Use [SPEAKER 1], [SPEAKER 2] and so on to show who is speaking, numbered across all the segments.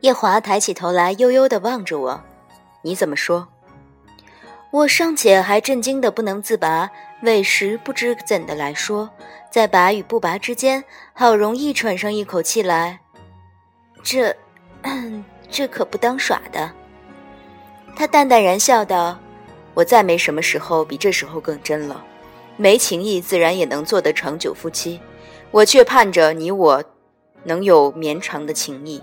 [SPEAKER 1] 夜华抬起头来，悠悠地望着我：“你怎么说？”我尚且还震惊得不能自拔，委实不知怎的来说，在拔与不拔之间，好容易喘上一口气来。这，这可不当耍的。他淡淡然笑道：“我再没什么时候比这时候更真了。没情义，自然也能做得长久夫妻。我却盼着你我，能有绵长的情谊。”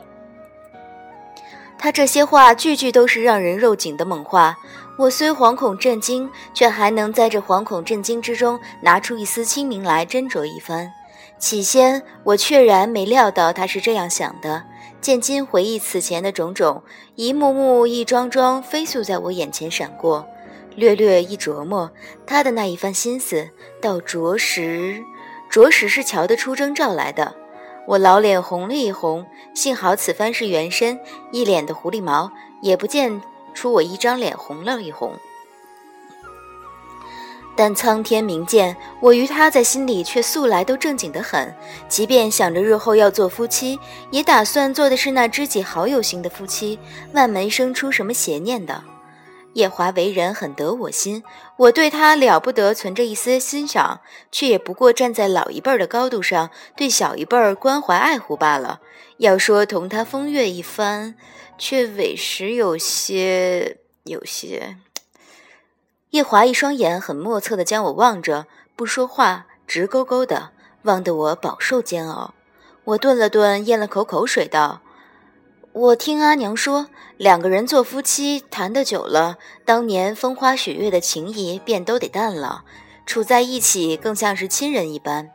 [SPEAKER 1] 他这些话句句都是让人肉紧的猛话。我虽惶恐震惊，却还能在这惶恐震惊之中拿出一丝清明来斟酌一番。起先我确然没料到他是这样想的，见今回忆此前的种种，一幕幕、一桩桩飞速在我眼前闪过，略略一琢磨，他的那一番心思，倒着实，着实是瞧得出征兆来的。我老脸红了一红，幸好此番是原身，一脸的狐狸毛，也不见出我一张脸红了一红。但苍天明鉴，我与他在心里却素来都正经得很。即便想着日后要做夫妻，也打算做的是那知己好友型的夫妻，万没生出什么邪念的。叶华为人很得我心，我对他了不得，存着一丝欣赏，却也不过站在老一辈儿的高度上，对小一辈儿关怀爱护罢了。要说同他风月一番，却委实有些有些。叶华一双眼很莫测的将我望着，不说话，直勾勾的望得我饱受煎熬。我顿了顿，咽了口口水，道。我听阿娘说，两个人做夫妻谈得久了，当年风花雪月的情谊便都得淡了，处在一起更像是亲人一般。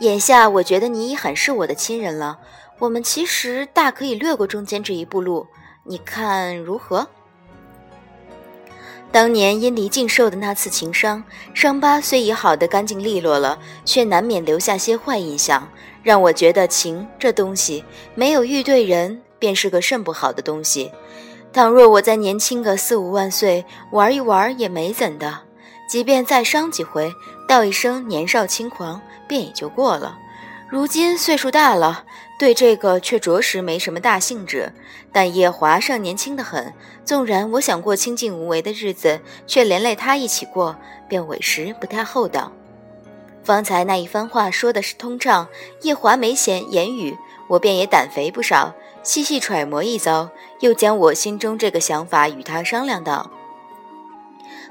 [SPEAKER 1] 眼下我觉得你已很是我的亲人了，我们其实大可以略过中间这一步路，你看如何？当年因离境受的那次情伤，伤疤虽已好得干净利落了，却难免留下些坏印象，让我觉得情这东西没有遇对人。便是个甚不好的东西。倘若我再年轻个四五万岁，玩一玩也没怎的。即便再伤几回，道一声年少轻狂，便也就过了。如今岁数大了，对这个却着实没什么大兴致。但叶华尚年轻的很，纵然我想过清静无为的日子，却连累他一起过，便委实不太厚道。方才那一番话说的是通畅，叶华没闲言语，我便也胆肥不少。细细揣摩一遭，又将我心中这个想法与他商量道：“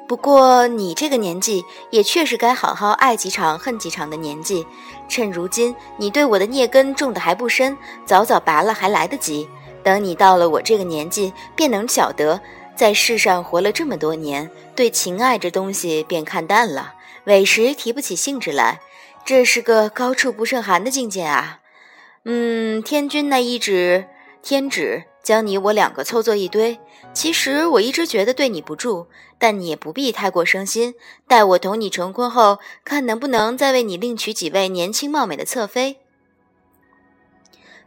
[SPEAKER 1] 不过你这个年纪，也确实该好好爱几场恨几场的年纪。趁如今你对我的孽根种的还不深，早早拔了还来得及。等你到了我这个年纪，便能晓得，在世上活了这么多年，对情爱这东西便看淡了，委实提不起兴致来。这是个高处不胜寒的境界啊！嗯，天君那一指。”天旨将你我两个凑作一堆，其实我一直觉得对你不住，但你也不必太过伤心。待我同你成婚后，看能不能再为你另娶几位年轻貌美的侧妃。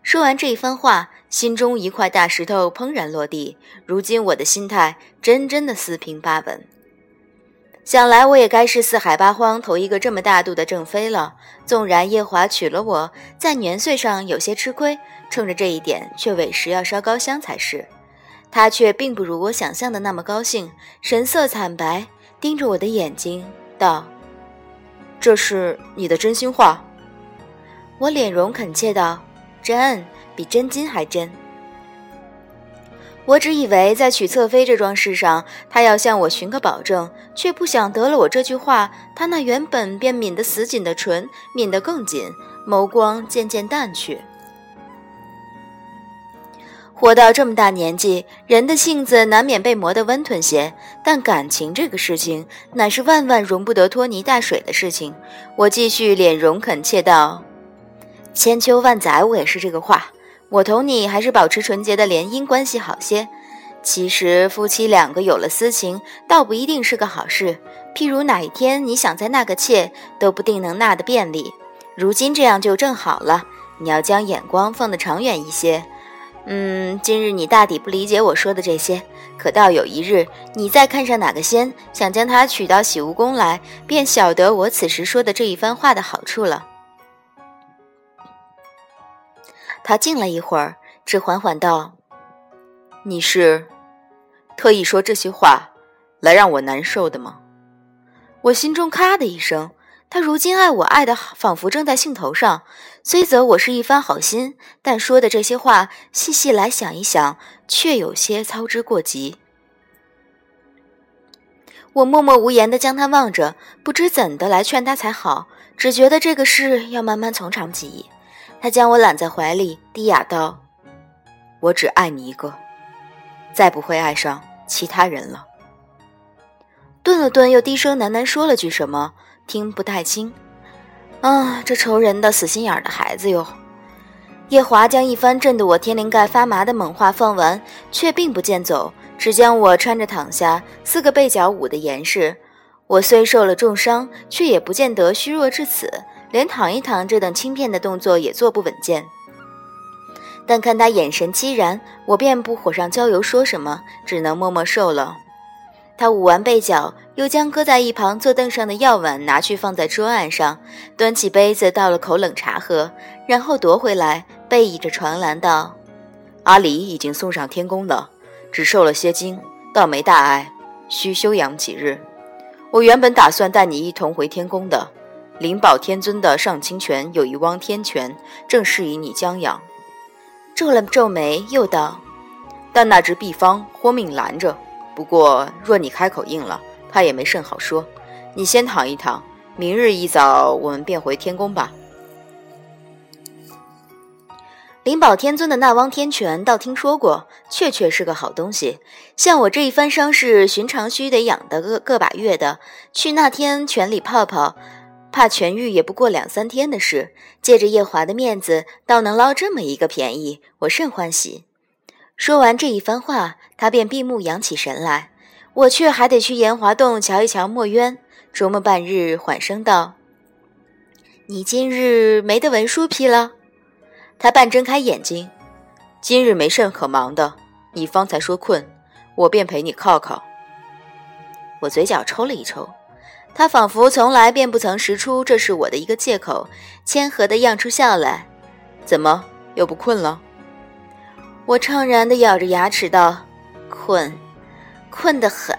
[SPEAKER 1] 说完这一番话，心中一块大石头砰然落地。如今我的心态真真的四平八稳。想来我也该是四海八荒头一个这么大度的正妃了。纵然夜华娶了我，在年岁上有些吃亏，冲着这一点却委实要烧高香才是。他却并不如我想象的那么高兴，神色惨白，盯着我的眼睛道：“这是你的真心话？”我脸容恳切道：“真，比真金还真。”我只以为在娶侧妃这桩事上，他要向我寻个保证，却不想得了我这句话，他那原本便抿得死紧的唇抿得更紧，眸光渐渐淡去。活到这么大年纪，人的性子难免被磨得温吞些，但感情这个事情，乃是万万容不得拖泥带水的事情。我继续脸容恳切道：“千秋万载，我也是这个话。”我同你还是保持纯洁的联姻关系好些。其实夫妻两个有了私情，倒不一定是个好事。譬如哪一天你想再纳个妾，都不定能纳得便利。如今这样就正好了。你要将眼光放得长远一些。嗯，今日你大抵不理解我说的这些，可到有一日你再看上哪个仙，想将他娶到喜梧宫来，便晓得我此时说的这一番话的好处了。他静了一会儿，只缓缓道：“你是特意说这些话来让我难受的吗？我心中咔的一声。他如今爱我爱的仿佛正在兴头上，虽则我是一番好心，但说的这些话，细细来想一想，却有些操之过急。我默默无言的将他望着，不知怎的来劝他才好，只觉得这个事要慢慢从长计议。他将我揽在怀里，低哑道：“我只爱你一个，再不会爱上其他人了。”顿了顿，又低声喃喃说了句什么。听不太清，啊，这愁人的死心眼的孩子哟！叶华将一番震得我天灵盖发麻的猛话放完，却并不见走，只将我穿着躺下，四个被角捂得严实。我虽受了重伤，却也不见得虚弱至此，连躺一躺这等轻便的动作也做不稳健。但看他眼神凄然，我便不火上浇油说什么，只能默默受了。他捂完被角，又将搁在一旁坐凳上的药碗拿去放在桌案上，端起杯子倒了口冷茶喝，然后夺回来，背倚着床栏道：“阿离已经送上天宫了，只受了些惊，倒没大碍，需休养几日。我原本打算带你一同回天宫的，灵宝天尊的上清泉有一汪天泉，正适宜你将养。”皱了皱眉，又道：“但那只碧方豁命拦着。”不过，若你开口应了，他也没甚好说。你先躺一躺，明日一早我们便回天宫吧。灵宝天尊的那汪天泉，倒听说过，确确是个好东西。像我这一番伤势，寻常须得养的个个把月的，去那天泉里泡泡，怕痊愈也不过两三天的事。借着夜华的面子，倒能捞这么一个便宜，我甚欢喜。说完这一番话，他便闭目养起神来，我却还得去炎华洞瞧一瞧墨渊。琢磨半日，缓声道：“你今日没得文书批了？”他半睁开眼睛：“今日没甚可忙的。你方才说困，我便陪你靠靠。”我嘴角抽了一抽，他仿佛从来便不曾识出这是我的一个借口，谦和地漾出笑来：“怎么又不困了？”我怅然地咬着牙齿道：“困，困得很。”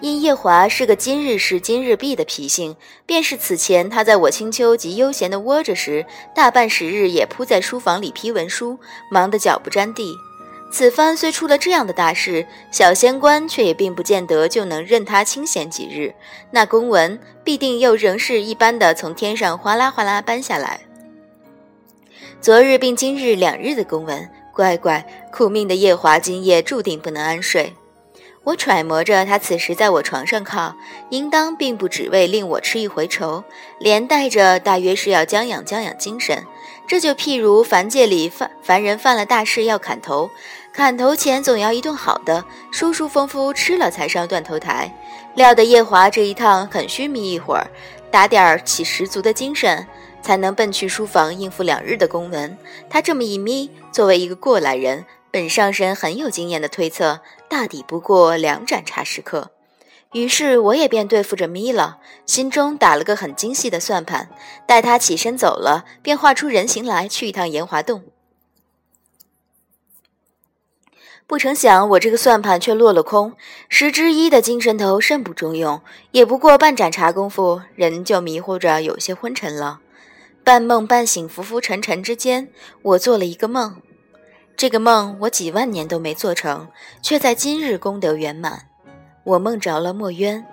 [SPEAKER 1] 因夜华是个今日事今日毕的脾性，便是此前他在我清秋极悠闲地窝着时，大半时日也扑在书房里批文书，忙得脚不沾地。此番虽出了这样的大事，小仙官却也并不见得就能任他清闲几日，那公文必定又仍是一般的从天上哗啦哗啦搬下来。昨日并今日两日的公文，乖乖苦命的夜华今夜注定不能安睡。我揣摩着他此时在我床上靠，应当并不只为令我吃一回愁，连带着大约是要将养将养精神。这就譬如凡界里犯凡人犯了大事要砍头，砍头前总要一顿好的，舒舒服服吃了才上断头台。料得夜华这一趟很需眯一会儿，打点儿起十足的精神。才能奔去书房应付两日的公文。他这么一眯，作为一个过来人，本上神很有经验的推测，大抵不过两盏茶时刻。于是我也便对付着眯了，心中打了个很精细的算盘。待他起身走了，便画出人形来去一趟炎华洞。不成想，我这个算盘却落了空，十之一的精神头甚不中用，也不过半盏茶功夫，人就迷糊着有些昏沉了。半梦半醒，浮浮沉沉之间，我做了一个梦。这个梦我几万年都没做成，却在今日功德圆满。我梦着了墨渊。